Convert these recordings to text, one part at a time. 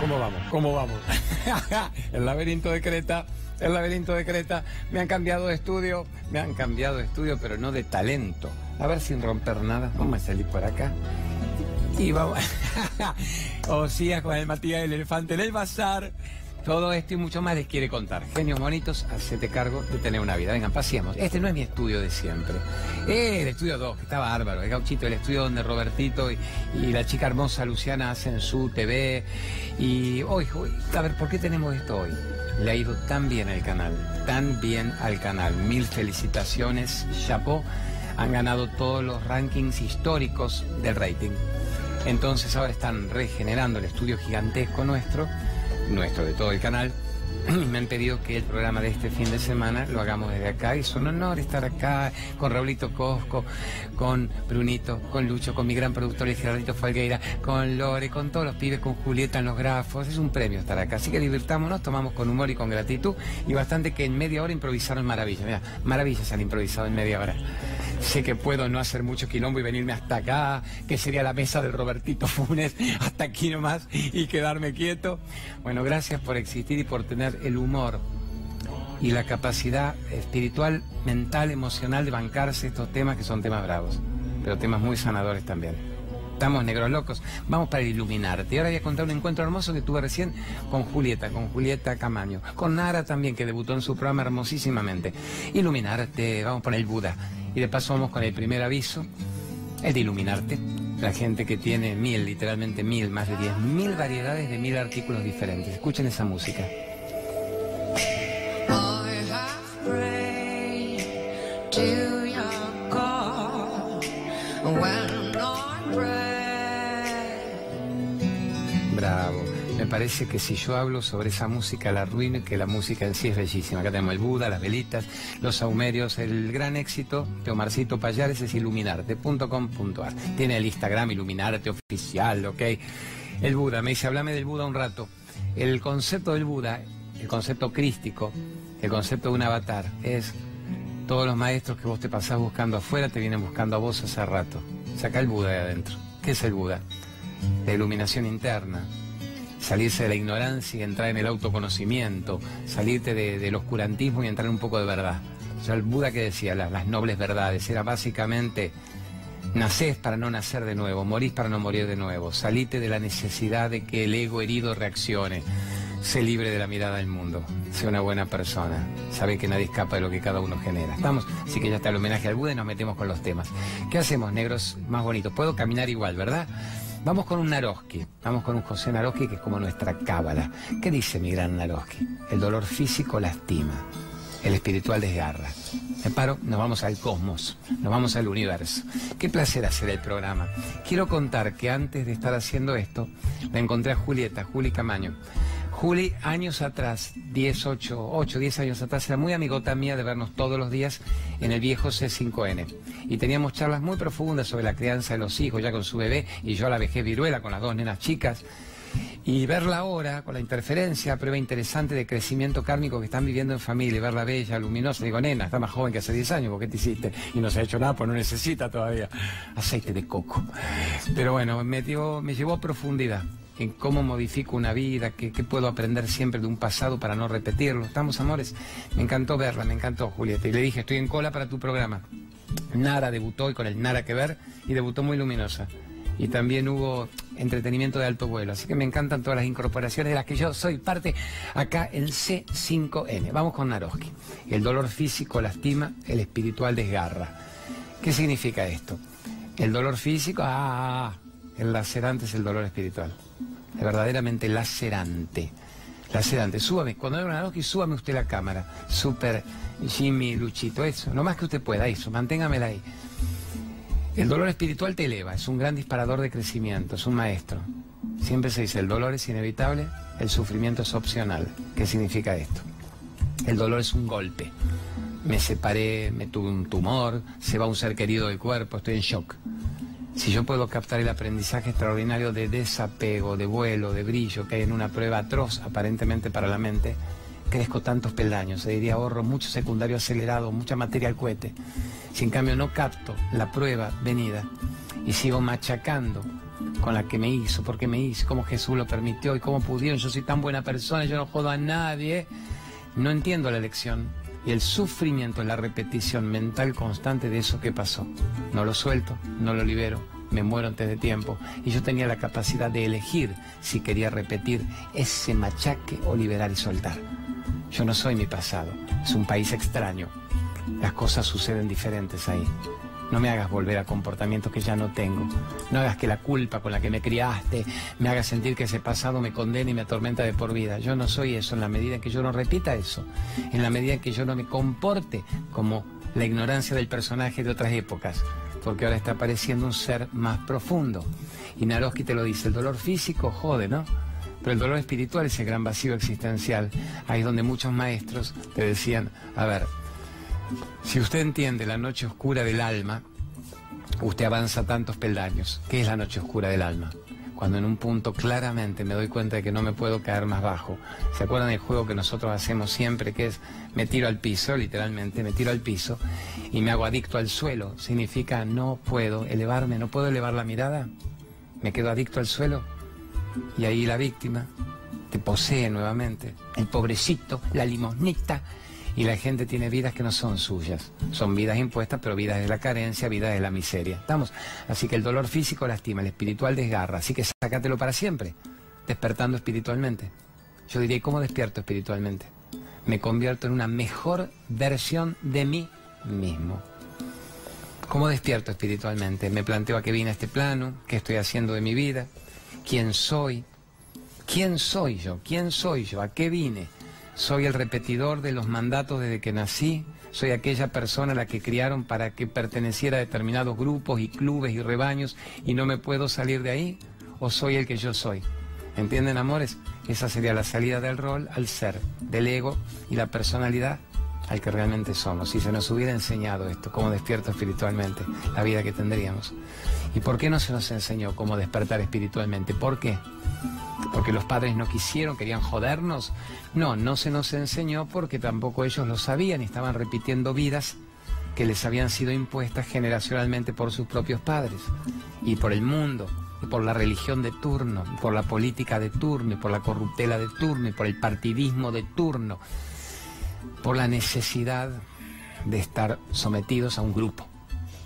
¿cómo vamos? ¿Cómo vamos? el laberinto de Creta, el laberinto de Creta. Me han cambiado de estudio, me han cambiado de estudio, pero no de talento. A ver, sin romper nada, vamos a salir por acá. Y vamos. o sea, con el Matías del Elefante en el bazar. Todo esto y mucho más les quiere contar. Genios bonitos, hacete cargo de tener una vida. Vengan, paseemos. Este no es mi estudio de siempre. Eh, el estudio 2, que está bárbaro. El gauchito, el estudio donde Robertito y, la chica hermosa Luciana hacen su TV. Y hoy, a ver, ¿por qué tenemos esto hoy? Le ha ido tan bien al canal, tan bien al canal. Mil felicitaciones, chapeau. Han ganado todos los rankings históricos del rating. Entonces ahora están regenerando el estudio gigantesco nuestro nuestro, de todo el canal, me han pedido que el programa de este fin de semana lo hagamos desde acá y es un honor estar acá con Raulito Cosco, con Brunito, con Lucho, con mi gran productor el Gerardito Falgueira, con Lore, con todos los pibes, con Julieta en los grafos. Es un premio estar acá. Así que divirtámonos, tomamos con humor y con gratitud y bastante que en media hora improvisaron maravillas. Mira, maravillas han improvisado en media hora. Sé que puedo no hacer mucho quilombo y venirme hasta acá, que sería la mesa del Robertito Funes, hasta aquí nomás y quedarme quieto. Bueno, gracias por existir y por tener el humor y la capacidad espiritual, mental, emocional de bancarse estos temas que son temas bravos, pero temas muy sanadores también. Estamos negros locos, vamos para iluminarte. Y ahora voy a contar un encuentro hermoso que tuve recién con Julieta, con Julieta Camaño, con Nara también, que debutó en su programa hermosísimamente. Iluminarte, vamos por el Buda. Y de paso vamos con el primer aviso, el de iluminarte. La gente que tiene mil, literalmente mil, más de diez mil variedades de mil artículos diferentes. Escuchen esa música. Parece que si yo hablo sobre esa música la arruino y que la música en sí es bellísima. Acá tenemos el Buda, las velitas, los saumerios, el gran éxito de Omarcito Payares es iluminarte.com.ar. Tiene el Instagram Iluminarte oficial, ok. El Buda, me dice, háblame del Buda un rato. El concepto del Buda, el concepto crístico, el concepto de un avatar, es todos los maestros que vos te pasás buscando afuera te vienen buscando a vos hace rato. Saca el Buda de adentro. ¿Qué es el Buda? La iluminación interna, salirse de la ignorancia y entrar en el autoconocimiento, salirte del oscurantismo y entrar en un poco de verdad. O sea, el Buda que decía, las, nobles verdades, era básicamente, nacés para no nacer de nuevo, morís para no morir de nuevo, salite de la necesidad de que el ego herido reaccione, sé libre de la mirada del mundo, sé una buena persona, sabe que nadie escapa de lo que cada uno genera. Estamos, así que ya está el homenaje al Buda y nos metemos con los temas. ¿Qué hacemos, negros más bonitos? Puedo caminar igual, ¿verdad? Vamos con un Naroski, vamos con un José Naroski que es como nuestra cábala. ¿Qué dice mi gran Naroski? El dolor físico lastima, el espiritual desgarra. Me paro, nos vamos al cosmos, nos vamos al universo. Qué placer hacer el programa. Quiero contar que antes de estar haciendo esto, la encontré a Julieta, Juli Camaño. Juli, años atrás, 10, 8, 8, 10 años atrás, era muy amigota mía de vernos todos los días en el viejo C5N. Y teníamos charlas muy profundas sobre la crianza de los hijos, ya con su bebé, y yo a la vejez viruela con las dos nenas chicas. Y verla ahora, con la interferencia, prueba interesante de crecimiento kármico que están viviendo en familia, y verla bella, luminosa, digo, nena, está más joven que hace 10 años, ¿por qué te hiciste? Y no se ha hecho nada, pues no necesita todavía aceite de coco. Pero bueno, me, me llevó a profundidad en cómo modifico una vida, qué, puedo aprender siempre de un pasado para no repetirlo. ¿Estamos, amores? Me encantó verla, me encantó, Julieta. Y le dije, estoy en cola para tu programa. Nara debutó y con el Nara que ver, y debutó muy luminosa. Y también hubo entretenimiento de alto vuelo. Así que me encantan todas las incorporaciones de las que yo soy parte acá en C5N. Vamos con Naroski. El dolor físico lastima, el espiritual desgarra. ¿Qué significa esto? El dolor físico, ah, el lacerante es el dolor espiritual verdaderamente lacerante. Lacerante. Súbame, cuando una Naroski, súbame usted la cámara. Super Jimmy, Luchito, eso. Lo más que usted pueda, eso. Manténgamela ahí. El dolor espiritual te eleva, es un gran disparador de crecimiento, es un maestro. Siempre se dice, el dolor es inevitable, el sufrimiento es opcional. ¿Qué significa esto? El dolor es un golpe. Me separé, me tuve un tumor, se va un ser querido del cuerpo, estoy en shock. Si yo puedo captar el aprendizaje extraordinario de desapego, de vuelo, de brillo que hay en una prueba atroz aparentemente para la mente, crezco tantos peldaños, se diría ahorro mucho secundario acelerado, mucha materia al cohete. Si en cambio no capto la prueba venida y sigo machacando con la que me hizo, porque me hizo, cómo Jesús lo permitió y cómo pudieron. Yo soy tan buena persona, yo no jodo a nadie. No entiendo la lección. Y el sufrimiento la repetición mental constante de eso que pasó. No lo suelto, no lo libero, me muero antes de tiempo. Y yo tenía la capacidad de elegir si quería repetir ese machaque o liberar y soltar. Yo no soy mi pasado, es un país extraño. Las cosas suceden diferentes ahí. No me hagas volver a comportamientos que ya no tengo. No hagas que la culpa con la que me criaste me haga sentir que ese pasado me condena y me atormenta de por vida. Yo no soy eso en la medida en que yo no repita eso. En la medida en que yo no me comporte como la ignorancia del personaje de otras épocas. Porque ahora está apareciendo un ser más profundo. Y Naroski te lo dice, el dolor físico jode, ¿no? Pero el dolor espiritual es el gran vacío existencial. Ahí es donde muchos maestros te decían, a ver, si usted entiende la noche oscura del alma, usted avanza tantos peldaños. ¿Qué es la noche oscura del alma? Cuando en un punto claramente me doy cuenta de que no me puedo caer más bajo. ¿Se acuerdan del juego que nosotros hacemos siempre, que es me tiro al piso, literalmente, me tiro al piso y me hago adicto al suelo? Significa no puedo elevarme, no puedo elevar la mirada, me quedo adicto al suelo y ahí la víctima te posee nuevamente. El pobrecito, la limosnita, y la gente tiene vidas que no son suyas. Son vidas impuestas, pero vidas de la carencia, vidas de la miseria. ¿Estamos? Así que el dolor físico lastima, el espiritual desgarra. Así que sácatelo para siempre, despertando espiritualmente. Yo diría, ¿cómo despierto espiritualmente? Me convierto en una mejor versión de mí mismo. ¿Cómo despierto espiritualmente? Me planteo a qué vine a este plano, qué estoy haciendo de mi vida, quién soy, quién soy yo, quién soy yo, a qué vine. Soy el repetidor de los mandatos desde que nací. Soy aquella persona a la que criaron para que perteneciera a determinados grupos y clubes y rebaños y no me puedo salir de ahí. O soy el que yo soy. ¿Entienden, amores? Esa sería la salida del rol al ser, del ego y la personalidad al que realmente somos. Si se nos hubiera enseñado esto, cómo despierto espiritualmente, la vida que tendríamos. ¿Y por qué no se nos enseñó cómo despertar espiritualmente? ¿Por qué? Porque los padres no quisieron, querían jodernos. No, no se nos enseñó porque tampoco ellos lo sabían y estaban repitiendo vidas que les habían sido impuestas generacionalmente por sus propios padres y por el mundo y por la religión de turno, por la política de turno, por la corruptela de turno, por el partidismo de turno, por la necesidad de estar sometidos a un grupo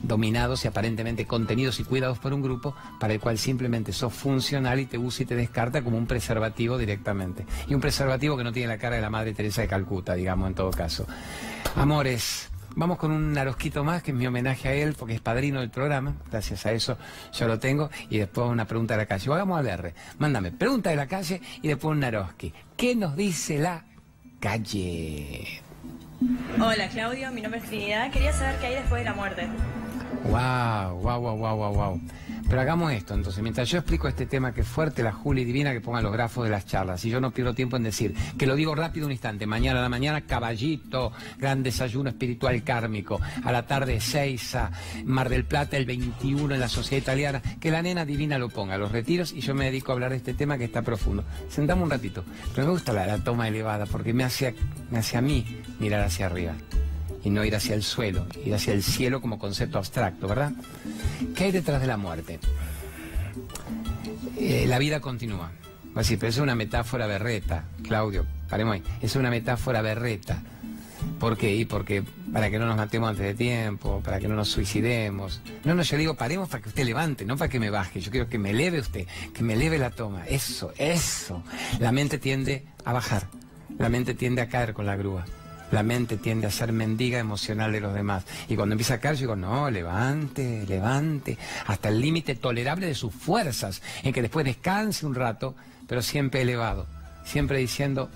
dominados y aparentemente contenidos y cuidados por un grupo para el cual simplemente sos funcional y te usa y te descarta como un preservativo directamente. Y un preservativo que no tiene la cara de la Madre Teresa de Calcuta, digamos, en todo caso. Amores, Vamos con un narosquito más, que es mi homenaje a él, porque es padrino del programa. Gracias a eso yo lo tengo. Y después una pregunta de la calle. Vamos a ver. Mándame pregunta de la calle y después un naroski. ¿Qué nos dice la calle? Hola Claudio, mi nombre es Trinidad. Quería saber qué hay después de la muerte. Wow, wow, wow, wow, wow. Pero hagamos esto, entonces, mientras yo explico este tema que es fuerte, la Juli Divina que ponga los grafos de las charlas. Y yo no pierdo tiempo en decir, que lo digo rápido un instante, mañana a la mañana, caballito, gran desayuno espiritual kármico, a la tarde a Mar del Plata el 21 en la Sociedad Italiana, que la nena divina lo ponga, los retiros, y yo me dedico a hablar de este tema que está profundo. Sentamos un ratito, pero me gusta la, la toma elevada, porque me hace, me hace a mí mirar hacia arriba y no ir hacia el suelo, ir hacia el cielo como concepto abstracto, ¿verdad? ¿Qué hay detrás de la muerte? Eh, la vida continúa. Pero es una metáfora berreta, Claudio, paremos ahí, es una metáfora berreta. ¿Por qué? Y porque para que no nos matemos antes de tiempo, para que no nos suicidemos. No, no, yo digo, paremos para que usted levante, no para que me baje. Yo quiero que me eleve usted, que me eleve la toma. Eso, eso. La mente tiende a bajar, la mente tiende a caer con la grúa la mente tiende a ser mendiga emocional de los demás. Y cuando empieza a caer, yo digo, no, levante, levante, hasta el límite tolerable de sus fuerzas, en que después descanse un rato, pero siempre elevado, siempre diciendo,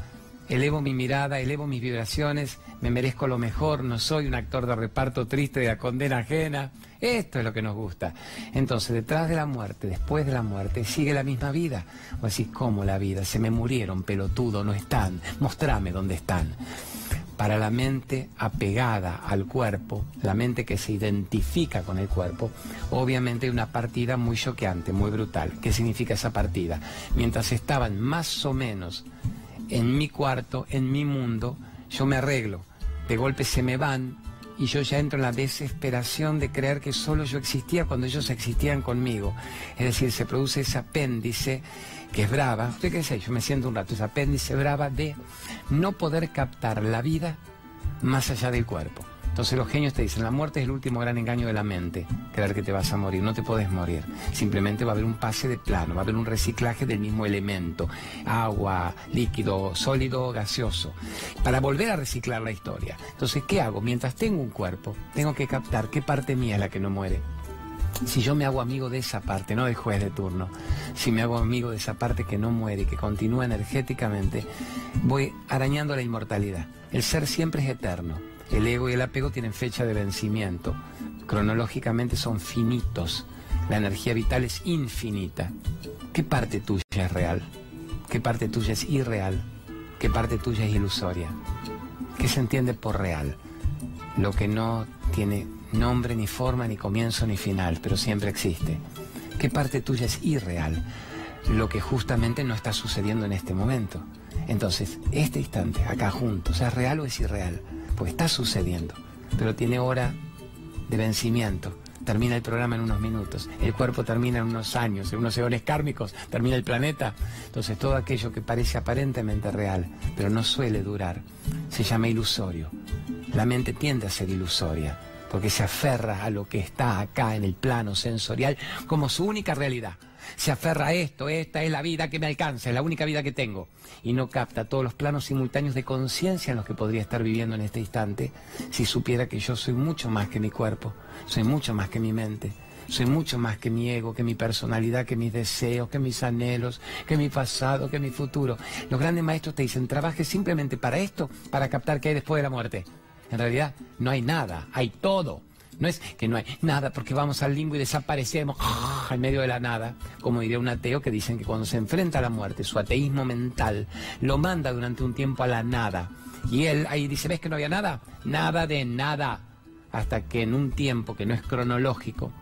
elevo mi mirada, elevo mis vibraciones, me merezco lo mejor, no soy un actor de reparto triste de la condena ajena. Esto es lo que nos gusta. Entonces, detrás de la muerte, después de la muerte, sigue la misma vida. O decís, ¿cómo la vida? Se me murieron, pelotudo, no están. Mostrame dónde están para la mente apegada al cuerpo, la mente que se identifica con el cuerpo, obviamente una partida muy choqueante, muy brutal. ¿Qué significa esa partida? Mientras estaban más o menos en mi cuarto, en mi mundo, yo me arreglo. De golpe se me van y yo ya entro en la desesperación de creer que solo yo existía cuando ellos existían conmigo. Es decir, se produce ese apéndice que es brava, ¿usted qué dice? Yo me siento un rato, ese apéndice brava de no poder captar la vida más allá del cuerpo. Entonces los genios te dicen, la muerte es el último gran engaño de la mente, creer que te vas a morir, no te puedes morir. Simplemente va a haber un pase de plano, va a haber un reciclaje del mismo elemento, agua, líquido, sólido, gaseoso, para volver a reciclar la historia. Entonces, ¿qué hago? Mientras tengo un cuerpo, tengo que captar qué parte mía es la que no muere. Si yo me hago amigo de esa parte, no del juez de turno, si me hago amigo de esa parte que no muere que continúa energéticamente, voy arañando la inmortalidad. El ser siempre es eterno. El ego y el apego tienen fecha de vencimiento. Cronológicamente son finitos. La energía vital es infinita. ¿Qué parte tuya es real? ¿Qué parte tuya es irreal? ¿Qué parte tuya es ilusoria? ¿Qué se entiende por real? Lo que no tiene nombre, ni forma, ni comienzo, ni final, pero siempre existe. ¿Qué parte tuya es irreal? Lo que justamente no está sucediendo en este momento. Entonces, este instante, acá juntos, ¿es real o es irreal? pues está sucediendo, pero tiene hora de vencimiento. Termina el programa en unos minutos, el cuerpo termina en unos años, en unos eones kármicos, termina el planeta. Entonces todo aquello que parece aparentemente real, pero no suele durar, se llama ilusorio. La mente tiende a ser ilusoria, porque se aferra a lo que está acá en el plano sensorial como su única realidad se aferra a esto, esta es la vida que me alcanza, es la única vida que tengo, y no capta todos los planos simultáneos de conciencia en los que podría estar viviendo en este instante si supiera que yo soy mucho más que mi cuerpo, soy mucho más que mi mente. Soy mucho más que mi ego, que mi personalidad, que mis deseos, que mis anhelos, que mi pasado, que mi futuro. Los grandes maestros te dicen, trabaje simplemente para esto, para captar qué hay después de la muerte. En realidad no hay nada, hay todo. No es que no hay nada porque vamos al limbo y desaparecemos en medio de la nada, como diría un ateo que dicen que cuando se enfrenta a la muerte, su ateísmo mental lo manda durante un tiempo a la nada. Y él ahí dice, ¿ves que no había nada? Nada de nada. Hasta que en un tiempo que no es cronológico,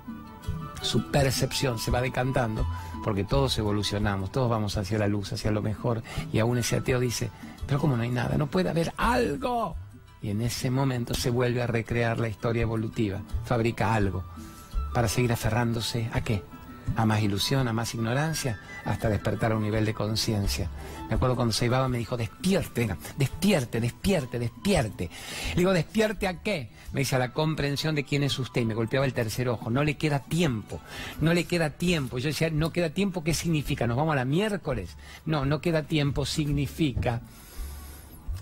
su percepción se va decantando, porque todos evolucionamos, todos vamos hacia la luz, hacia lo mejor, y aún ese ateo dice, pero como no hay nada, no puede haber algo. Y en ese momento se vuelve a recrear la historia evolutiva, fabrica algo para seguir aferrándose a qué? A más ilusión, a más ignorancia, hasta despertar a un nivel de conciencia. Me acuerdo cuando se iba me dijo, despierte, despierte, despierte, despierte. Le digo, ¿despierte a qué? Me dice, a la comprensión de quién es usted. Y me golpeaba el tercer ojo. No le queda tiempo, no le queda tiempo. Yo decía, no queda tiempo, ¿qué significa? ¿Nos vamos a la miércoles? No, no queda tiempo, significa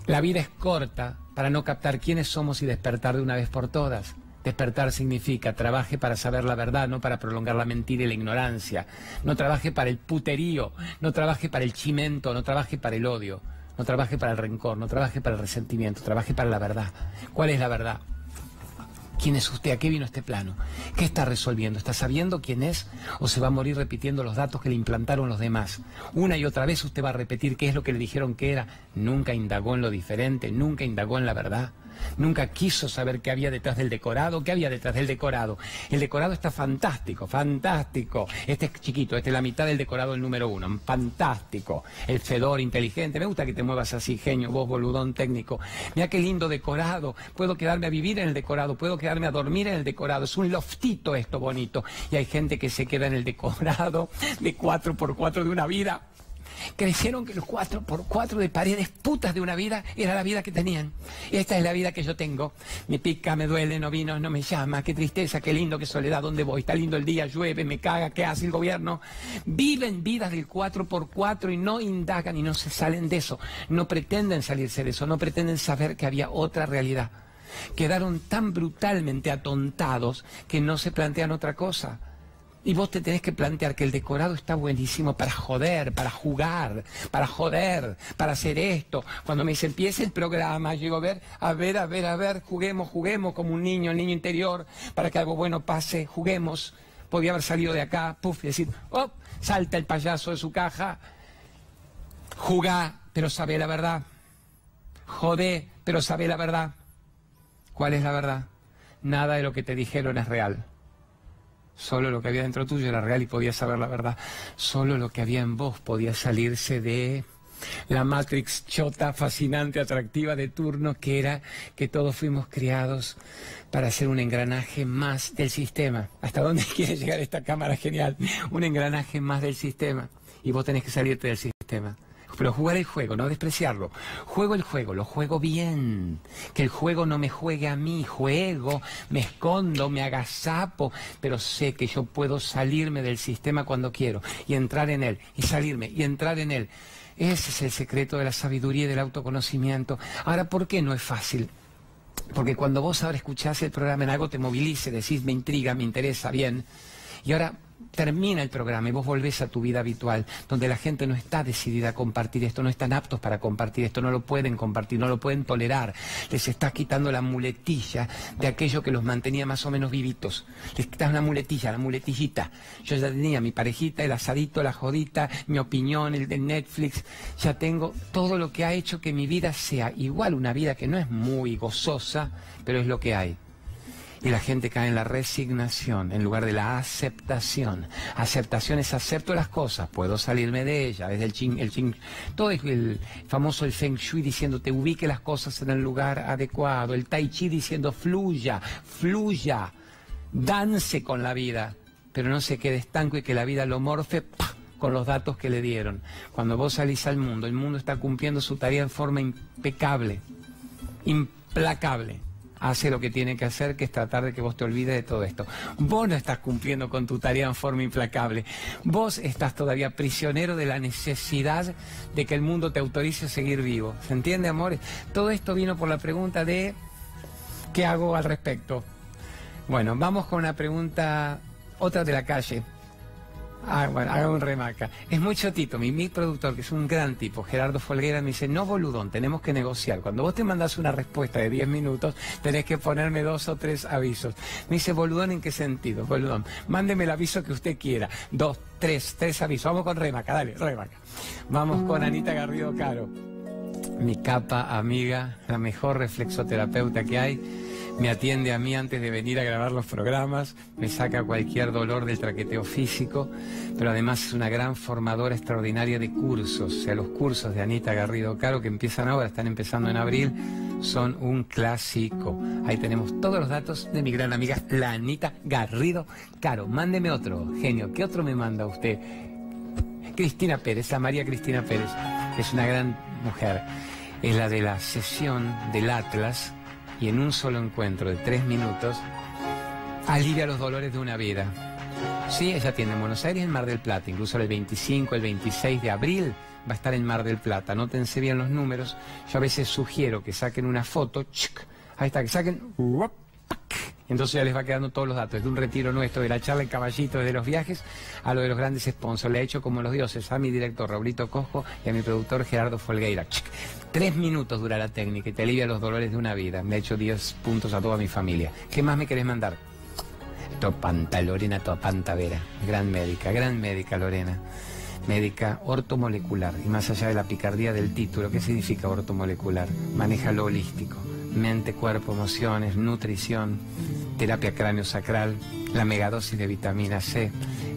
la vida es corta para no captar quiénes somos y despertar de una vez por todas. Despertar significa trabaje para saber la verdad, no para prolongar la mentira y la ignorancia. No trabaje para el puterío, no trabaje para el chimento, no trabaje para el odio, no trabaje para el rencor, no trabaje para el resentimiento, trabaje para la verdad. ¿Cuál es la verdad? ¿Quién es usted? ¿A qué vino este plano? ¿Qué está resolviendo? ¿Está sabiendo quién es o se va a morir repitiendo los datos que le implantaron los demás? Una y otra vez usted va a repetir qué es lo que le dijeron que era. Nunca indagó en lo diferente, nunca indagó en la verdad. Nunca quiso saber qué había detrás del decorado, qué había detrás del decorado. El decorado está fantástico, fantástico. Este es chiquito, este es la mitad del decorado, el número uno. Fantástico. El fedor inteligente. Me gusta que te muevas así, genio, vos boludón técnico. Mira qué lindo decorado. Puedo quedarme a vivir en el decorado, puedo quedarme a dormir en el decorado. Es un loftito esto bonito. Y hay gente que se queda en el decorado de cuatro por cuatro de una vida crecieron que los cuatro por cuatro de paredes putas de una vida era la vida que tenían. Esta es la vida que yo tengo. Me pica, me duele, no vino, no me llama, qué tristeza, qué lindo, qué soledad, ¿dónde voy? Está lindo el día, llueve, me caga, ¿qué hace el gobierno? Viven vidas del cuatro por cuatro y no indagan y no se salen de eso. No pretenden salirse de eso, no pretenden saber que había otra realidad. Quedaron tan brutalmente atontados que no se plantean otra cosa. Y vos te tenés que plantear que el decorado está buenísimo para joder, para jugar, para joder, para hacer esto. Cuando me dice empieza el programa, llego a ver, a ver, a ver, a ver, juguemos, juguemos como un niño, el niño interior, para que algo bueno pase, juguemos. Podía haber salido de acá, puff, y decir, oh, salta el payaso de su caja, jugá, pero sabe la verdad. Jodé, pero sabe la verdad. ¿Cuál es la verdad? Nada de lo que te dijeron es real. Solo lo que había dentro tuyo era real y podías saber la verdad. Solo lo que había en vos podía salirse de la Matrix chota, fascinante, atractiva de turno, que era que todos fuimos criados para ser un engranaje más del sistema. ¿Hasta dónde quiere llegar esta cámara genial? Un engranaje más del sistema. Y vos tenés que salirte del sistema. Pero jugar el juego, no despreciarlo. Juego el juego, lo juego bien. Que el juego no me juegue a mí. Juego, me escondo, me agazapo, pero sé que yo puedo salirme del sistema cuando quiero y entrar en él, y salirme y entrar en él. Ese es el secreto de la sabiduría y del autoconocimiento. Ahora, ¿por qué no es fácil? Porque cuando vos ahora escuchás el programa en algo te movilice, decís, me intriga, me interesa, bien. Y ahora termina el programa y vos volvés a tu vida habitual, donde la gente no está decidida a compartir esto, no están aptos para compartir esto, no lo pueden compartir, no lo pueden tolerar. Les está quitando la muletilla de aquello que los mantenía más o menos vivitos. Les quitas una muletilla, la muletillita. Yo ya tenía mi parejita, el asadito, la jodita, mi opinión, el de Netflix. Ya tengo todo lo que ha hecho que mi vida sea igual una vida que no es muy gozosa, pero es lo que hay. Y la gente cae en la resignación en lugar de la aceptación. Aceptación es acepto las cosas, puedo salirme de ellas. Desde el ching, el ching, todo el famoso el Feng Shui diciendo te ubique las cosas en el lugar adecuado. El Tai Chi diciendo fluya, fluya, dance con la vida, pero no se quede estanco y que la vida lo morfe. con los datos que le dieron. Cuando vos salís al mundo, el mundo está cumpliendo su tarea en forma impecable, implacable hace lo que tiene que hacer, que es tratar de que vos te olvides de todo esto. Vos no estás cumpliendo con tu tarea en forma implacable. Vos estás todavía prisionero de la necesidad de que el mundo te autorice a seguir vivo. ¿Se entiende, amores? Todo esto vino por la pregunta de ¿qué hago al respecto? Bueno, vamos con una pregunta, otra de la calle. Ah, bueno, haga un remaca. Es muy chotito. Mi, mi productor, que es un gran tipo, Gerardo Folguera, me dice, no boludón, tenemos que negociar. Cuando vos te mandas una respuesta de 10 minutos, tenés que ponerme dos o tres avisos. Me dice, boludón, ¿en qué sentido? Boludón, mándeme el aviso que usted quiera. Dos, tres, tres avisos. Vamos con remaca, dale, remaca. Vamos con Anita Garrido Caro. Mi capa amiga, la mejor reflexoterapeuta que hay me atiende a mí antes de venir a grabar los programas, me saca cualquier dolor del traqueteo físico, pero además es una gran formadora extraordinaria de cursos. O sea, los cursos de Anita Garrido Caro que empiezan ahora, están empezando en abril, son un clásico. Ahí tenemos todos los datos de mi gran amiga, la Anita Garrido Caro. Mándeme otro, genio. ¿Qué otro me manda usted? Cristina Pérez, la María Cristina Pérez, es una gran mujer. Es la de la sesión del Atlas y en un solo encuentro de tres minutos alivia los dolores de una vida. Sí, ella tiene en Buenos Aires en Mar del Plata, incluso el 25, el 26 de abril va a estar en Mar del Plata. Nótense bien los números. Yo a veces sugiero que saquen una foto, ahí está, que saquen, entonces ya les va quedando todos los datos, desde un retiro nuestro, de la charla en caballito, desde los viajes, a lo de los grandes sponsors. Le he hecho como los dioses a mi director Raulito Cojo y a mi productor Gerardo Folgueira. Tres minutos dura la técnica y te alivia los dolores de una vida. Me ha hecho 10 puntos a toda mi familia. ¿Qué más me querés mandar? Topanta, Lorena Topanta Vera, gran médica, gran médica Lorena. Médica ortomolecular. Y más allá de la picardía del título, ¿qué significa ortomolecular? Maneja lo holístico. Mente, cuerpo, emociones, nutrición, terapia cráneo sacral, la megadosis de vitamina C.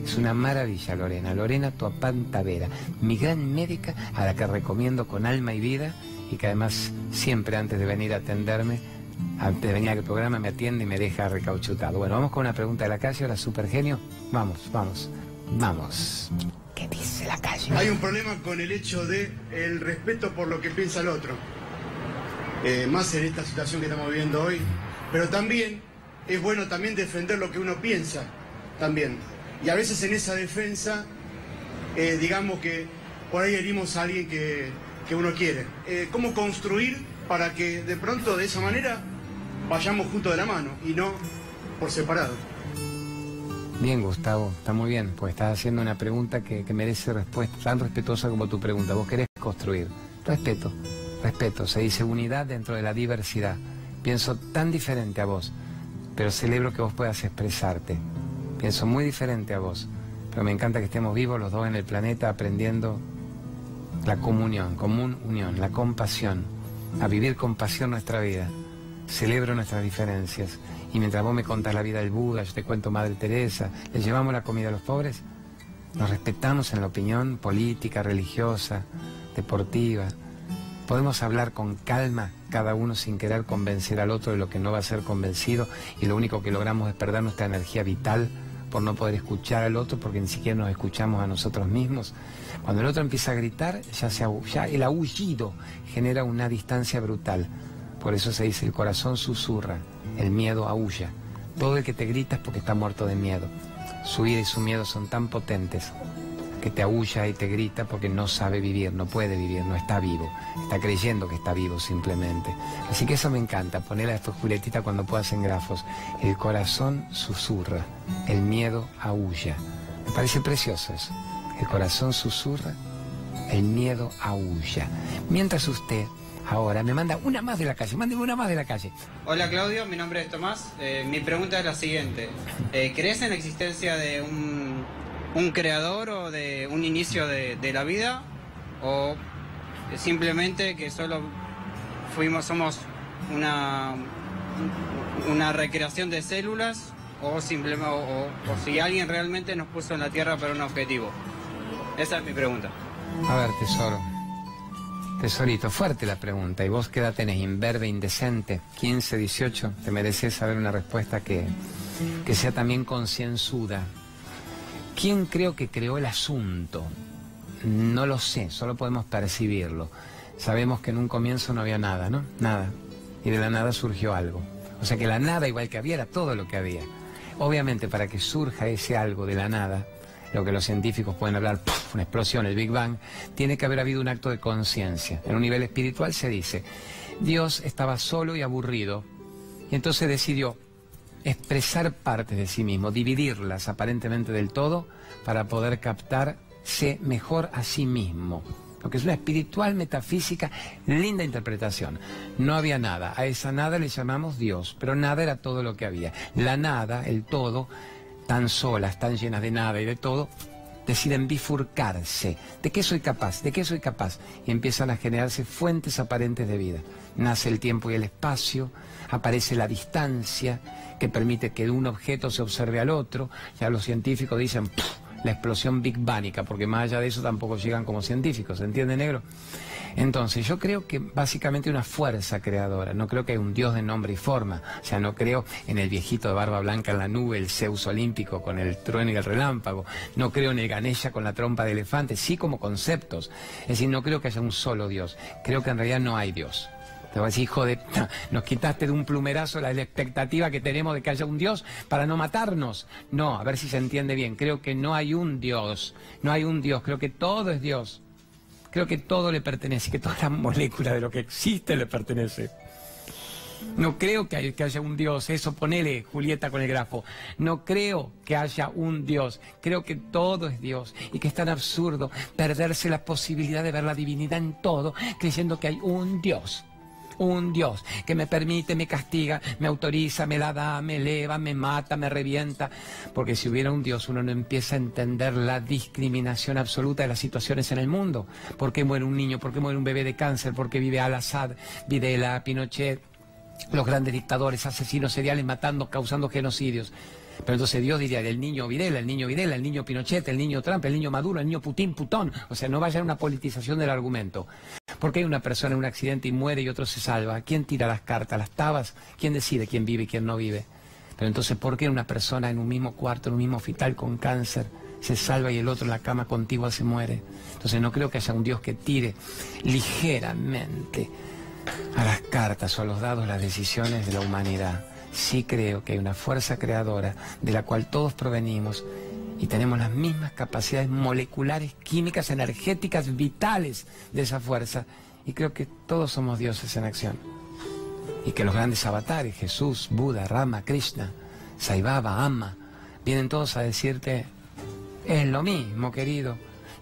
Es una maravilla, Lorena. Lorena Tuapanta Vera, mi gran médica a la que recomiendo con alma y vida y que además siempre antes de venir a atenderme, antes de venir al programa me atiende y me deja recauchutado. Bueno, vamos con una pregunta de la calle, ahora super genio. Vamos, vamos, vamos. ¿Qué dice la calle? Hay un problema con el hecho de el respeto por lo que piensa el otro. Eh, más en esta situación que estamos viviendo hoy. Pero también es bueno también defender lo que uno piensa, también. Y a veces en esa defensa, eh, digamos que por ahí herimos a alguien que, uno quiere. Eh, ¿Cómo construir para que de pronto de esa manera vayamos juntos de la mano y no por separado? Bien, Gustavo, está muy bien, pues estás haciendo una pregunta que, que merece respuesta tan respetuosa como tu pregunta. Vos querés construir. Respeto, respeto. Se dice unidad dentro de la diversidad. Pienso tan diferente a vos pero celebro que vos puedas expresarte. Pienso muy diferente a vos, pero me encanta que estemos vivos los dos en el planeta aprendiendo la comunión, común unión, la compasión, a vivir con pasión nuestra vida. Celebro nuestras diferencias y mientras vos me contás la vida del Buda, yo te cuento Madre Teresa, le llevamos la comida a los pobres, nos respetamos en la opinión política, religiosa, deportiva. Podemos hablar con calma, cada uno sin querer convencer al otro de lo que no va a ser convencido y lo único que logramos es perder nuestra energía vital por no poder escuchar al otro porque ni siquiera nos escuchamos a nosotros mismos. Cuando el otro empieza a gritar, ya, se, ya el aullido genera una distancia brutal. Por eso se dice el corazón susurra, el miedo aúlla. Todo el que te grita es porque está muerto de miedo. Su ira y su miedo son tan potentes que te aúlla y te grita porque no sabe vivir, no puede vivir, no está vivo. Está creyendo que está vivo simplemente. Así que eso me encanta, ponerla después Julietita cuando puedas en grafos. El corazón susurra, el miedo aúlla. Me parece precioso eso. El corazón susurra, el miedo aúlla. Mientras usted ahora me manda una más de la calle, mándeme una más de la calle. Hola Claudio, mi nombre es Tomás. Eh, mi pregunta es la siguiente. Eh, ¿Crees en la existencia de un un creador o de un inicio de, la vida o simplemente que solo fuimos, somos una, una recreación de células o simplemente o, si alguien realmente nos puso en la Tierra para un objetivo. Esa es mi pregunta. A ver, tesoro. Tesorito, fuerte la pregunta. ¿Y vos qué edad tenés? Inverbe, indecente, 15, 18. Te mereces saber una respuesta que, que sea también concienzuda. ¿Quién creo que creó el asunto? No lo sé, solo podemos percibirlo. Sabemos que en un comienzo no había nada, ¿no? Nada. Y de la nada surgió algo. O sea que la nada igual que había era todo lo que había. Obviamente para que surja ese algo de la nada, lo que los científicos pueden hablar, una explosión, el Big Bang, tiene que haber habido un acto de conciencia. En un nivel espiritual se dice, Dios estaba solo y aburrido, y entonces decidió, expresar partes de sí mismo, dividirlas aparentemente del todo para poder captarse mejor a sí mismo. Lo que es una espiritual metafísica, linda interpretación. No había nada, a esa nada le llamamos Dios, pero nada era todo lo que había. La nada, el todo, tan solas, tan llenas de nada y de todo, deciden bifurcarse. ¿De qué soy capaz? ¿De qué soy capaz? Y empiezan a generarse fuentes aparentes de vida. Nace el tiempo y el espacio, aparece la distancia, que permite que un objeto se observe al otro. Ya los científicos dicen la explosión Big Bánica, porque más allá de eso tampoco llegan como científicos, ¿se entiende, negro? Entonces, yo creo que básicamente una fuerza creadora, no creo que hay un dios de nombre y forma, o sea, no creo en el viejito de barba blanca en la nube, el Zeus olímpico con el trueno y el relámpago, no creo en el Ganesha con la trompa de elefante, sí como conceptos, es decir, no creo que haya un solo dios, creo que en realidad no hay dios. Te decir, hijo de... Nos quitaste de un plumerazo la, expectativa que tenemos de que haya un Dios para no matarnos. No, a ver si se entiende bien. Creo que no hay un Dios. No hay un Dios. Creo que todo es Dios. Creo que todo le pertenece, que toda la molécula de lo que existe le pertenece. No creo que haya un Dios, eso ponele Julieta con el grafo. No creo que haya un Dios. Creo que todo es Dios y que es tan absurdo perderse la posibilidad de ver la divinidad en todo creyendo que hay un Dios un Dios que me permite, me castiga, me autoriza, me la da, me eleva, me mata, me revienta. Porque si hubiera un Dios, uno no empieza a entender la discriminación absoluta de las situaciones en el mundo. ¿Por qué muere un niño? ¿Por qué muere un bebé de cáncer? ¿Por qué vive Al-Assad, Videla, Pinochet? Los grandes dictadores, asesinos seriales matando, causando genocidios. Pero entonces Dios diría, el niño Videla, el niño Videla, el niño Pinochet, el niño Trump, el niño Maduro, el niño Putin, Putón. O sea, no vaya a una politización del argumento. Porque hay una persona en un accidente y muere y otro se salva. ¿Quién tira las cartas, las tabas? ¿Quién decide quién vive y quién no vive? Pero entonces, ¿por qué una persona en un mismo cuarto, en un mismo hospital con cáncer, se salva y el otro en la cama contigua se muere? Entonces no creo que haya un Dios que tire ligeramente a las cartas o a los dados las decisiones de la humanidad. Sí creo que hay una fuerza creadora de la cual todos provenimos y tenemos las mismas capacidades moleculares, químicas, energéticas, vitales de esa fuerza. Y creo que todos somos dioses en acción. Y que los grandes avatares, Jesús, Buda, Rama, Krishna, Saibaba, Amma, vienen todos a decirte, es lo mismo, querido.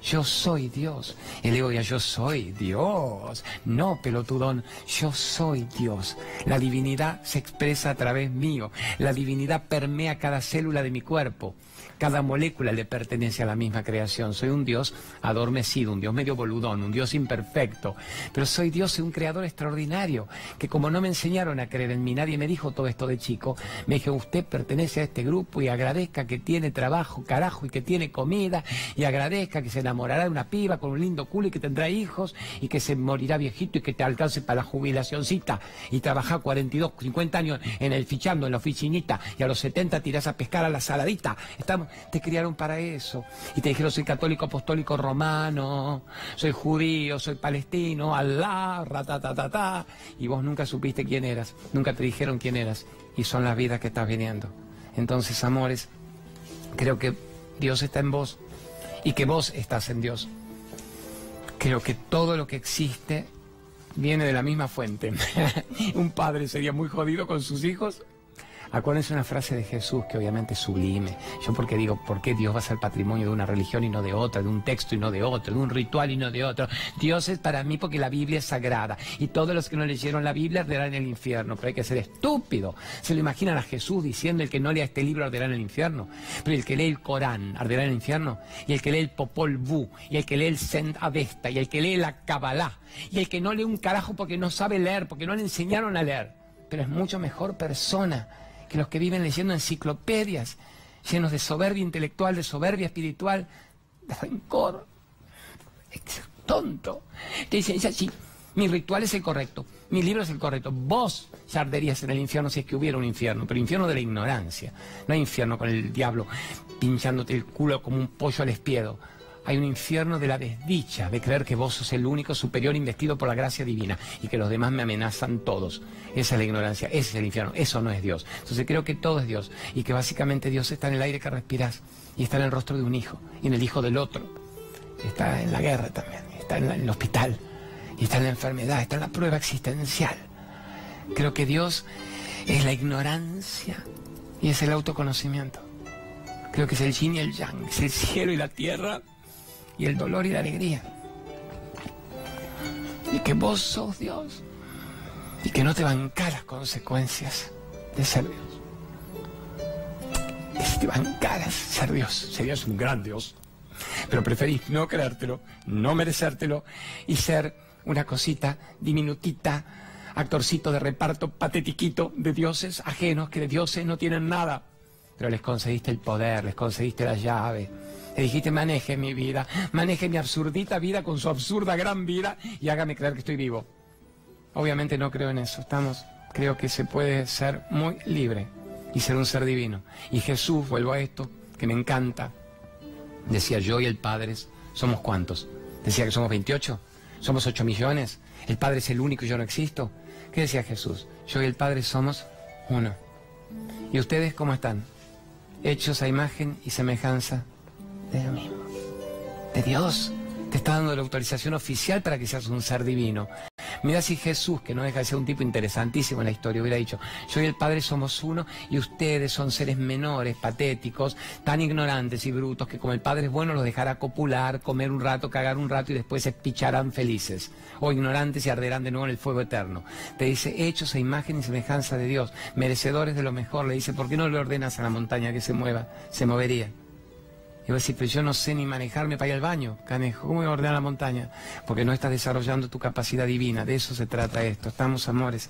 Yo soy Dios. Y le digo ya, yo soy Dios. No, pelotudón, yo soy Dios. La divinidad se expresa a través mío. La divinidad permea cada célula de mi cuerpo Cada molécula le pertenece a la misma creación. Soy un Dios adormecido, un Dios medio boludón, un Dios imperfecto. Pero soy Dios y un creador extraordinario, que como no me enseñaron a creer en mí, nadie me dijo todo esto de chico, me dijo, usted pertenece a este grupo y agradezca que tiene trabajo, carajo, y que tiene comida, y agradezca que se enamorará de una piba con un lindo culo y que tendrá hijos, y que se morirá viejito y que te alcance para la jubilacioncita, y trabajar 42, 50 años en el fichando, en la oficinita, y a los 70 tirás a pescar a la saladita. Estamos, te criaron para eso. Y te dijeron, soy católico apostólico romano, soy judío, soy palestino, Alá, ratatatata. Y vos nunca supiste quién eras, nunca te dijeron quién eras. Y son las vidas que estás viviendo. Entonces, amores, creo que Dios está en vos y que vos estás en Dios. Creo que todo lo que existe viene de la misma fuente. Un padre sería muy jodido con sus hijos Acuérdense una frase de Jesús que obviamente es sublime. Yo porque digo, ¿por qué Dios va a ser patrimonio de una religión y no de otra, de un texto y no de otro, de un ritual y no de otro? Dios es para mí porque la Biblia es sagrada y todos los que no leyeron la Biblia arderán en el infierno, pero hay que ser estúpido. Se lo imaginan a Jesús diciendo el que no lea este libro arderá en el infierno, pero el que lee el Corán arderá en el infierno y el que lee el Popol Vuh y el que lee el Send Avesta y el que lee la Kabbalah y el que no lee un carajo porque no sabe leer, porque no le enseñaron a leer, pero es mucho mejor persona que los que viven leyendo enciclopedias llenos de soberbia intelectual, de soberbia espiritual, de rencor. Es tonto. Te dicen, es así, mi ritual es el correcto, mi libro es el correcto. Vos ya arderías en el infierno si es que hubiera un infierno, pero infierno de la ignorancia. No infierno con el diablo pinchándote el culo como un pollo al espiedo hay un infierno de la desdicha de creer que vos sos el único superior investido por la gracia divina y que los demás me amenazan todos. Esa es la ignorancia, ese es el infierno, eso no es Dios. Entonces creo que todo es Dios y que básicamente Dios está en el aire que respirás y está en el rostro de un hijo y en el hijo del otro. Está en la guerra también, está en, el hospital y está en la enfermedad, está en la prueba existencial. Creo que Dios es la ignorancia y es el autoconocimiento. Creo que es el yin y el yang, es el cielo y la tierra y el dolor y la alegría. Y que vos sos Dios. Y que no te banca las consecuencias de ser Dios. Que te ser Dios, serías un gran Dios. Pero preferís no creértelo, no merecértelo y ser una cosita diminutita, actorcito de reparto patetiquito de dioses ajenos que de dioses no tienen nada. Pero les concediste el poder, les concediste la llave le dijiste, maneje mi vida, maneje mi absurdita vida con su absurda gran vida y hágame creer que estoy vivo. Obviamente no creo en eso, estamos, creo que se puede ser muy libre y ser un ser divino. Y Jesús, vuelvo a esto, que me encanta, decía yo y el Padre, ¿somos cuántos? Decía que somos 28, somos 8 millones, el Padre es el único y yo no existo. ¿Qué decía Jesús? Yo y el Padre somos uno. ¿Y ustedes cómo están? Hechos a imagen y semejanza de mismo. De Dios. Te está dando la autorización oficial para que seas un ser divino. Mira si Jesús, que no deja de ser un tipo interesantísimo en la historia, hubiera dicho, yo y el Padre somos uno y ustedes son seres menores, patéticos, tan ignorantes y brutos que como el Padre es bueno los dejará copular, comer un rato, cagar un rato y después se picharán felices. O ignorantes y arderán de nuevo en el fuego eterno. Te dice, hechos a imagen y semejanza de Dios, merecedores de lo mejor. Le dice, ¿por qué no le ordenas a la montaña que se mueva? Se movería. Y va a decir, pero yo no sé ni manejarme para ir al baño, canejo. ¿Cómo voy a ordenar la montaña? Porque no estás desarrollando tu capacidad divina. De eso se trata esto. Estamos, amores.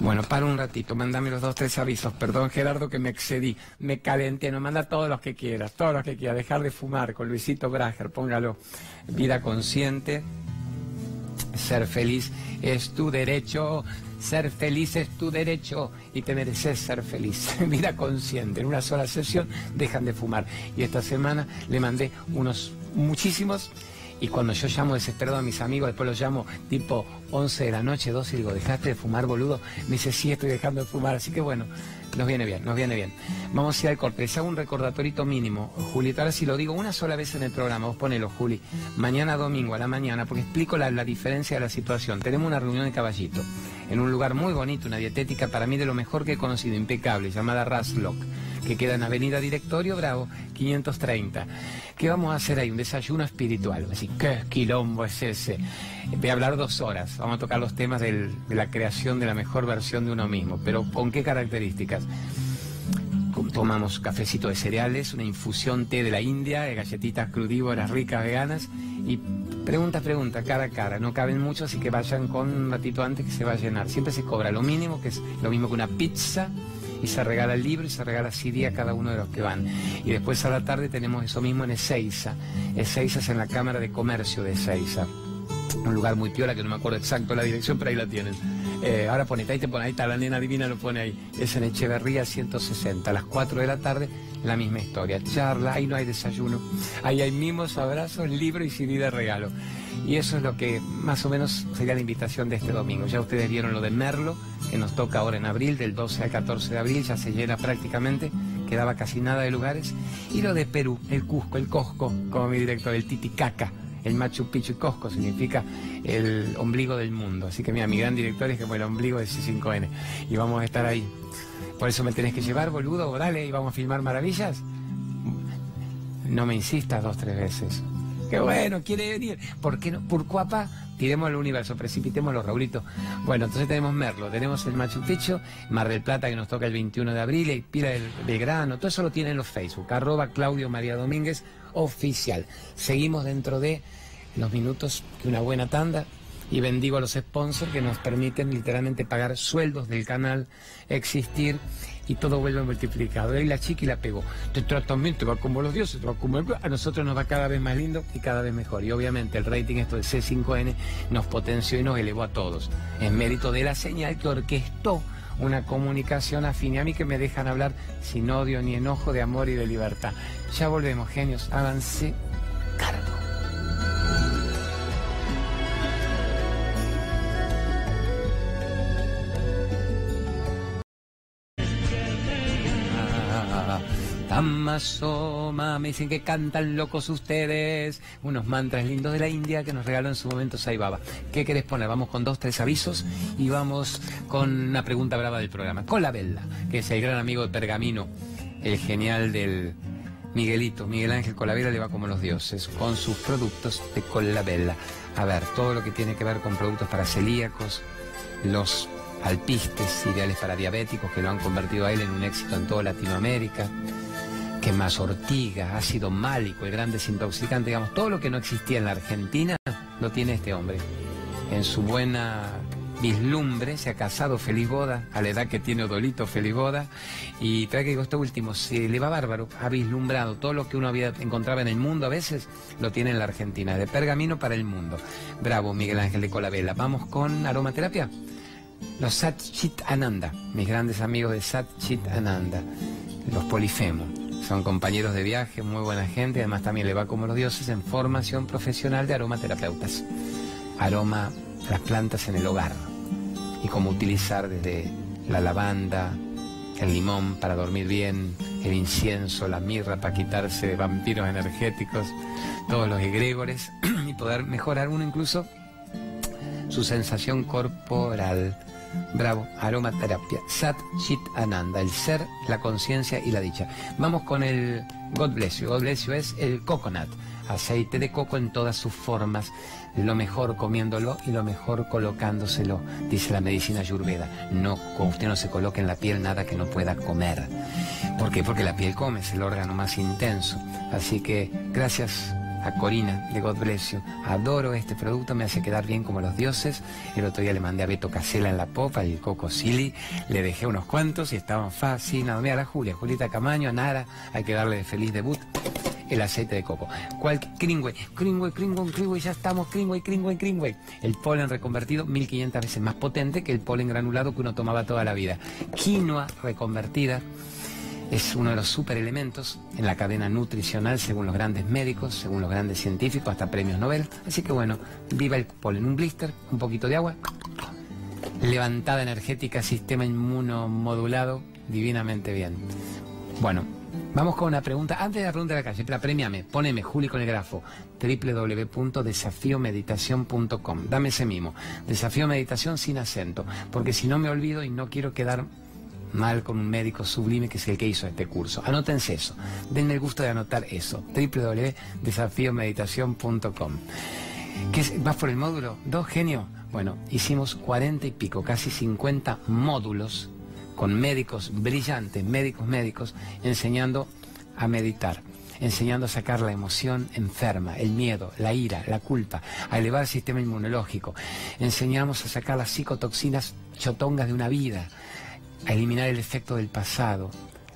Bueno, para un ratito, mandame los dos, tres avisos. Perdón, Gerardo, que me excedí. Me calenté. No manda todos los que quieras, todos los que quieras. Dejar de fumar con Luisito Brager, póngalo. Vida consciente. Ser feliz es tu derecho. Ser feliz es tu derecho y te mereces ser feliz. Vida consciente. En una sola sesión dejan de fumar. Y esta semana le mandé unos muchísimos. Y cuando yo llamo desesperado a mis amigos, después los llamo tipo 11 de la noche, 12, y digo, ¿dejaste de fumar, boludo? Me dice, sí, estoy dejando de fumar. Así que bueno, nos viene bien, nos viene bien. Vamos a ir al corte. Les hago un recordatorito mínimo. Julito, ahora si lo digo una sola vez en el programa, vos ponelo, Juli. Mañana domingo a la mañana, porque explico la, la diferencia de la situación. Tenemos una reunión de caballito en un lugar muy bonito, una dietética para mí de lo mejor que he conocido, impecable, llamada Raslock que queda en Avenida Directorio Bravo, 530. ¿Qué vamos a hacer ahí? Un desayuno espiritual. Así, ¿qué quilombo es ese? Voy a hablar dos horas. Vamos a tocar los temas de la creación de la mejor versión de uno mismo. Pero ¿con qué características? Tomamos cafecito de cereales, una infusión té de la India, de galletitas crudívoras ricas veganas y pregunta, pregunta, cara a cara. No caben mucho, así que vayan con un ratito antes que se va a llenar. Siempre se cobra lo mínimo, que es lo mismo que una pizza y se regala el libro y se regala CD a cada uno de los que van. Y después a la tarde tenemos eso mismo en Ezeiza. Ezeiza es en la Cámara de Comercio de Ezeiza. Un lugar muy piola que no me acuerdo exacto la dirección, pero ahí la tienen. Eh, ahora ponete ahí, te pone ahí, está la nena divina, lo pone ahí. Es en Echeverría 160, a las 4 de la tarde, la misma historia. Charla, ahí no hay desayuno. Ahí hay mimos, abrazos, libro y CD de regalo. Y eso es lo que más o menos sería la invitación de este domingo. Ya ustedes vieron lo de Merlo, que nos toca ahora en abril, del 12 al 14 de abril, ya se llena prácticamente, quedaba casi nada de lugares. Y lo de Perú, el Cusco, el Cosco, como mi director, el Titicaca el Machu Picchu y Cosco significa el ombligo del mundo. Así que mira, mi gran director es como el ombligo de C5N. Y vamos a estar ahí. Por eso me tenés que llevar, boludo, dale, y vamos a filmar maravillas. No me insistas dos, tres veces. Qué bueno, quiere venir. ¿Por qué no? Por cuapa, tiremos al universo, los Raulito. Bueno, entonces tenemos Merlo, tenemos el Machu Picchu, Mar del Plata que nos toca el 21 de abril, y Pira del Belgrano, todo eso lo tienen en los Facebook, arroba Claudio María Domínguez, oficial. Seguimos dentro de los minutos que una buena tanda y bendigo a los sponsors que nos permiten literalmente pagar sueldos del canal, existir y todo vuelve multiplicado. Y la chica y la pegó. Te también, te va como los dioses, va como A nosotros nos va cada vez más lindo y cada vez mejor. Y obviamente el rating esto del C5N nos potenció y nos elevó a todos. En mérito de la señal que orquestó una comunicación afín a mí que me dejan hablar sin odio ni enojo de amor y de libertad. Ya volvemos, genios. Háganse cargo. Amasoma, me dicen que cantan locos ustedes. Unos mantras lindos de la India que nos regaló en su momento Saibaba. ¿Qué querés poner? Vamos con dos, tres avisos y vamos con una pregunta brava del programa. Con la Bella, que es el gran amigo de Pergamino, el genial del Miguelito. Miguel Ángel Colavera le va como los dioses, con sus productos de Colabella. A ver, todo lo que tiene que ver con productos para celíacos, los alpistes, ideales para diabéticos, que lo han convertido a él en un éxito en toda Latinoamérica más ortiga, ácido málico, el gran desintoxicante, digamos, todo lo que no existía en la Argentina lo tiene este hombre. En su buena vislumbre, se ha casado feliz boda, a la edad que tiene Odolito feliz boda, y trae que digo esto último, se le va bárbaro, ha vislumbrado todo lo que uno había encontraba en el mundo a veces, lo tiene en la Argentina, de pergamino para el mundo. Bravo, Miguel Ángel de Colabela. Vamos con aromaterapia. Los Sat Chit Ananda, mis grandes amigos de Sat Chit Ananda, los polifemos. Son compañeros de viaje, muy buena gente, además también le va como los dioses en formación profesional de aromaterapeutas. Aroma, las plantas en el hogar y cómo utilizar desde la lavanda, el limón para dormir bien, el incienso, la mirra para quitarse vampiros energéticos, todos los egregores y poder mejorar uno incluso su sensación corporal. Bravo, aromaterapia. Sat Chit Ananda, el ser, la conciencia y la dicha. Vamos con el God Bless You. God Bless You es el coconut, aceite de coco en todas sus formas. Lo mejor comiéndolo y lo mejor colocándoselo, dice la medicina ayurveda. No, usted no se coloque en la piel nada que no pueda comer. ¿Por qué? Porque la piel come, es el órgano más intenso. Así que gracias a Corina de God Bless You. Adoro este producto, me hace quedar bien como los dioses. El otro día le mandé a Beto Casela en la popa, el Coco Silly, le dejé unos cuantos y estaban fascinados. Mira, a la Julia, Julita Camaño, Nara, hay que darle feliz debut el aceite de coco. ¿Cuál? Kringway, Kringway, Kringway, Kringway, ya estamos, Kringway, Kringway, Kringway. El polen reconvertido 1500 veces más potente que el polen granulado que uno tomaba toda la vida. Quinoa reconvertida es uno de los superelementos en la cadena nutricional según los grandes médicos, según los grandes científicos, hasta premios Nobel. Así que bueno, viva el polen, un blister, un poquito de agua, levantada energética, sistema inmunomodulado, divinamente bien. Bueno, vamos con una pregunta, antes de la pregunta de la calle, pero premiame, poneme Juli con el grafo, www.desafiomeditación.com, dame ese mimo, desafío meditación sin acento, porque si no me olvido y no quiero quedar mal con un médico sublime que es el que hizo este curso. Anótense eso. Denme el gusto de anotar eso. www.desafiomeditación.com. ¿Qué ¿Vas por el módulo? ¿Dos genio? Bueno, hicimos cuarenta y pico, casi 50 módulos con médicos brillantes, médicos médicos, enseñando a meditar enseñando a sacar la emoción enferma, el miedo, la ira, la culpa, a elevar el sistema inmunológico. Enseñamos a sacar las psicotoxinas chotongas de una vida, a eliminar el efecto del pasado,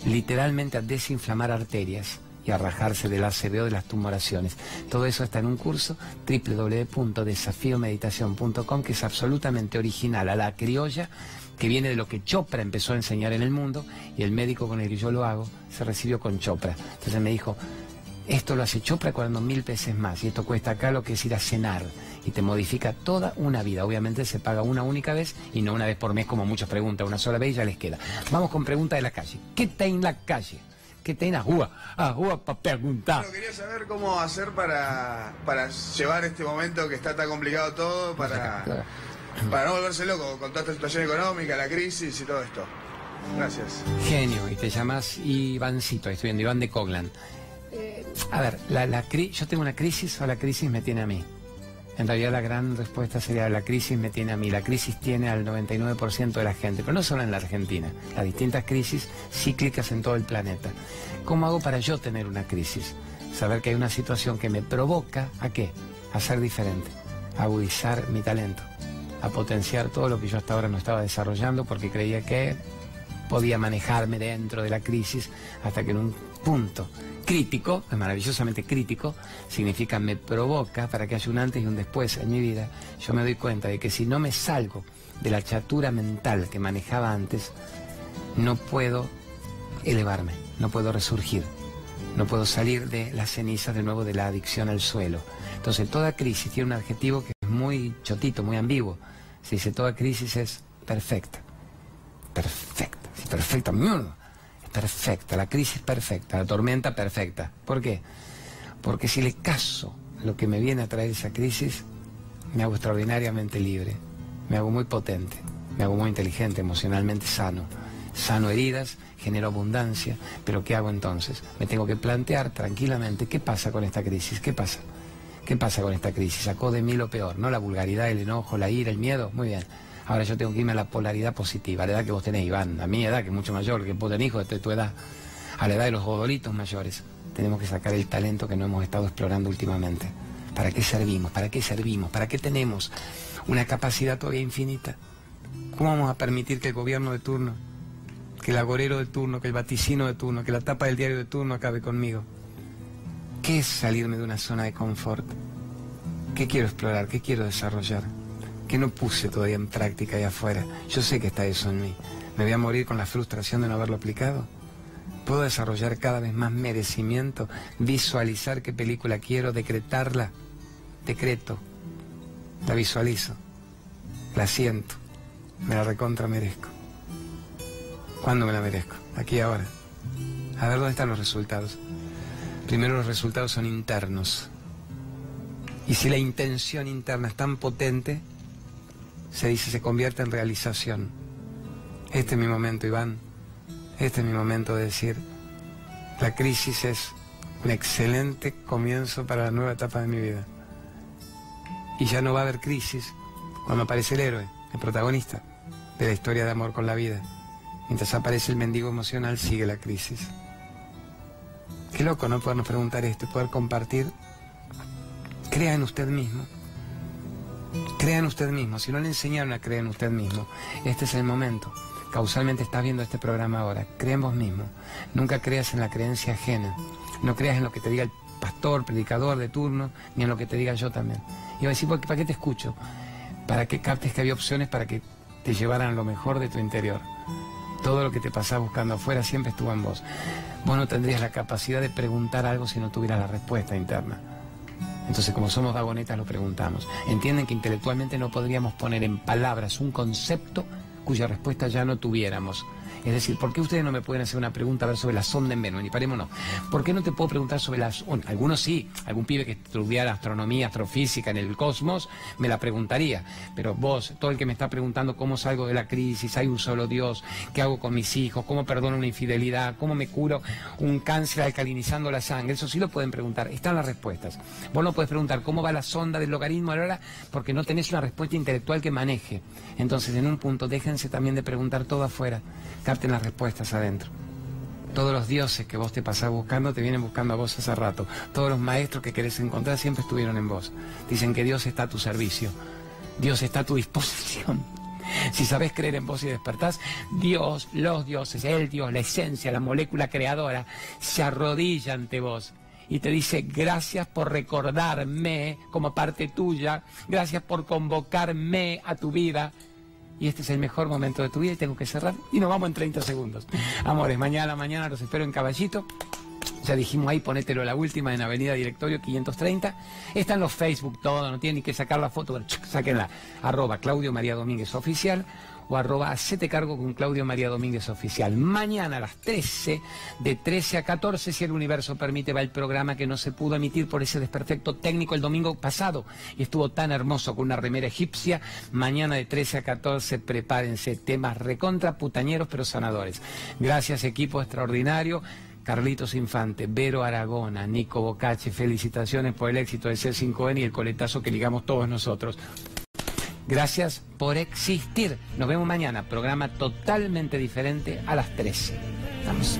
literalmente a desinflamar arterias y a rajarse del ACBO de las tumoraciones. Todo eso está en un curso www.desafiomeditación.com que es absolutamente original a la criolla que viene de lo que Chopra empezó a enseñar en el mundo y el médico con el que yo lo hago se recibió con Chopra. Entonces me dijo, esto lo hace Chopra cuando mil veces más y esto cuesta acá lo que es ir a cenar y te modifica toda una vida. Obviamente se paga una única vez y no una vez por mes como muchos preguntan, una sola vez y ya les queda. Vamos con preguntas de la calle. ¿Qué está en la calle? ¿Qué está en Ajúa? Ajúa para preguntar. quería saber cómo hacer para, para llevar este momento que está tan complicado todo, para, para no volverse loco con toda esta situación económica, la crisis y todo esto. Gracias. Genio, y te llamas Ivancito, estoy viendo, Iván de Coglan. Eh, a ver, la, la yo tengo una crisis o la crisis me tiene a mí. En realidad la gran respuesta sería la crisis me tiene a mí. La crisis tiene al 99% de la gente, pero no solo en la Argentina. Las distintas crisis cíclicas en todo el planeta. ¿Cómo hago para yo tener una crisis? Saber que hay una situación que me provoca a qué? A ser diferente, a agudizar mi talento, a potenciar todo lo que yo hasta ahora no estaba desarrollando porque creía que podía manejarme dentro de la crisis hasta que en un punto crítico, maravillosamente crítico, significa me provoca para que haya un antes y un después en mi vida, yo me doy cuenta de que si no me salgo de la chatura mental que manejaba antes, no puedo elevarme, no puedo resurgir, no puedo salir de las cenizas de nuevo de la adicción al suelo. Entonces toda crisis tiene un adjetivo que es muy chotito, muy ambiguo. Se dice toda crisis es perfecta. Perfecta. perfecta perfecta, la crisis perfecta, la tormenta perfecta. ¿Por qué? Porque si le caso lo que me viene a traer esa crisis, me hago extraordinariamente libre, me hago muy potente, me hago muy inteligente, emocionalmente sano. Sano heridas, genero abundancia, pero ¿qué hago entonces? Me tengo que plantear tranquilamente qué pasa con esta crisis, qué pasa. ¿Qué pasa con esta crisis? Sacó de mí lo peor, ¿no? La vulgaridad, el enojo, la ira, el miedo. Muy bien. Ahora yo tengo que irme a la polaridad positiva, a la edad que vos tenés, Iván, a mi edad, que es mucho mayor que vos tenés hijos de tu edad, a la edad de los godolitos mayores. Tenemos que sacar el talento que no hemos estado explorando últimamente. ¿Para qué servimos? ¿Para qué servimos? ¿Para qué tenemos una capacidad todavía infinita? ¿Cómo vamos a permitir que el gobierno de turno, que el agorero de turno, que el vaticino de turno, que la tapa del diario de turno acabe conmigo? ¿Qué es salirme de una zona de confort? ¿Qué quiero explorar? ¿Qué quiero desarrollar? Que no puse todavía en práctica ahí afuera. Yo sé que está eso en mí. ¿Me voy a morir con la frustración de no haberlo aplicado? ¿Puedo desarrollar cada vez más merecimiento? ¿Visualizar qué película quiero? ¿Decretarla? Decreto. La visualizo. La siento. Me la recontra merezco. ¿Cuándo me la merezco? Aquí ahora. A ver dónde están los resultados. Primero los resultados son internos. Y si la intención interna es tan potente, se dice, se convierte en realización. Este es mi momento, Iván. Este es mi momento de decir, la crisis es un excelente comienzo para la nueva etapa de mi vida. Y ya no va a haber crisis cuando aparece el héroe, el protagonista de la historia de amor con la vida. Mientras aparece el mendigo emocional, sigue la crisis. Qué loco no podernos preguntar esto, poder compartir. Crea en usted mismo. Crea en usted mismo. Si no le enseñaron a creer en usted mismo, este es el momento. Causalmente estás viendo este programa ahora. Crea en vos mismo. Nunca creas en la creencia ajena. No creas en lo que te diga el pastor, predicador de turno, ni en lo que te diga yo también. Y va a decir, ¿para qué te escucho? Para que captes que había opciones para que te llevaran lo mejor de tu interior. Todo lo que te pasaba buscando afuera siempre estuvo en vos. Vos no tendrías la capacidad de preguntar algo si no tuvieras la respuesta interna. Entonces, como somos vagonetas, lo preguntamos. Entienden que intelectualmente no podríamos poner en palabras un concepto cuya respuesta ya no tuviéramos. Es decir, ¿por qué ustedes no me pueden hacer una pregunta a ver sobre la sonda en Venus? Ni parémonos. ¿Por qué no te puedo preguntar sobre las... algunos sí, algún pibe que estudiara astronomía, astrofísica en el cosmos, me la preguntaría. Pero vos, todo el que me está preguntando cómo salgo de la crisis, hay un solo Dios, qué hago con mis hijos, cómo perdono una infidelidad, cómo me curo un cáncer alcalinizando la sangre, eso sí lo pueden preguntar. Están las respuestas. Vos no puedes preguntar cómo va la sonda del logaritmo ahora porque no tenés una respuesta intelectual que maneje. Entonces, en un punto, déjense también de preguntar todo afuera capten las respuestas adentro. Todos los dioses que vos te pasás buscando te vienen buscando a vos hace rato. Todos los maestros que querés encontrar siempre estuvieron en vos. Dicen que Dios está a tu servicio. Dios está a tu disposición. Si sabes creer en vos y despertás, Dios, los dioses, el Dios, la esencia, la molécula creadora, se arrodilla ante vos y te dice gracias por recordarme como parte tuya, gracias por convocarme a tu vida. Y este es el mejor momento de tu vida y tengo que cerrar y nos vamos en 30 segundos. Amores, mañana, mañana los espero en Caballito. Ya dijimos ahí, ponételo la última en Avenida Directorio 530. Están los Facebook, todo, no tienen que sacar la foto, sáquenla. Arroba Claudio María Domínguez Oficial o arroba hacete cargo con Claudio María Domínguez Oficial. Mañana a las 13, de 13 a 14, si el universo permite, va el programa que no se pudo emitir por ese desperfecto técnico el domingo pasado y estuvo tan hermoso con una remera egipcia. Mañana de 13 a 14, prepárense temas recontra putañeros pero sanadores. Gracias equipo extraordinario. Carlitos Infante, Vero Aragona, Nico Bocache, felicitaciones por el éxito de C5N y el coletazo que ligamos todos nosotros. Gracias por existir. Nos vemos mañana, programa totalmente diferente a las 13. Vamos.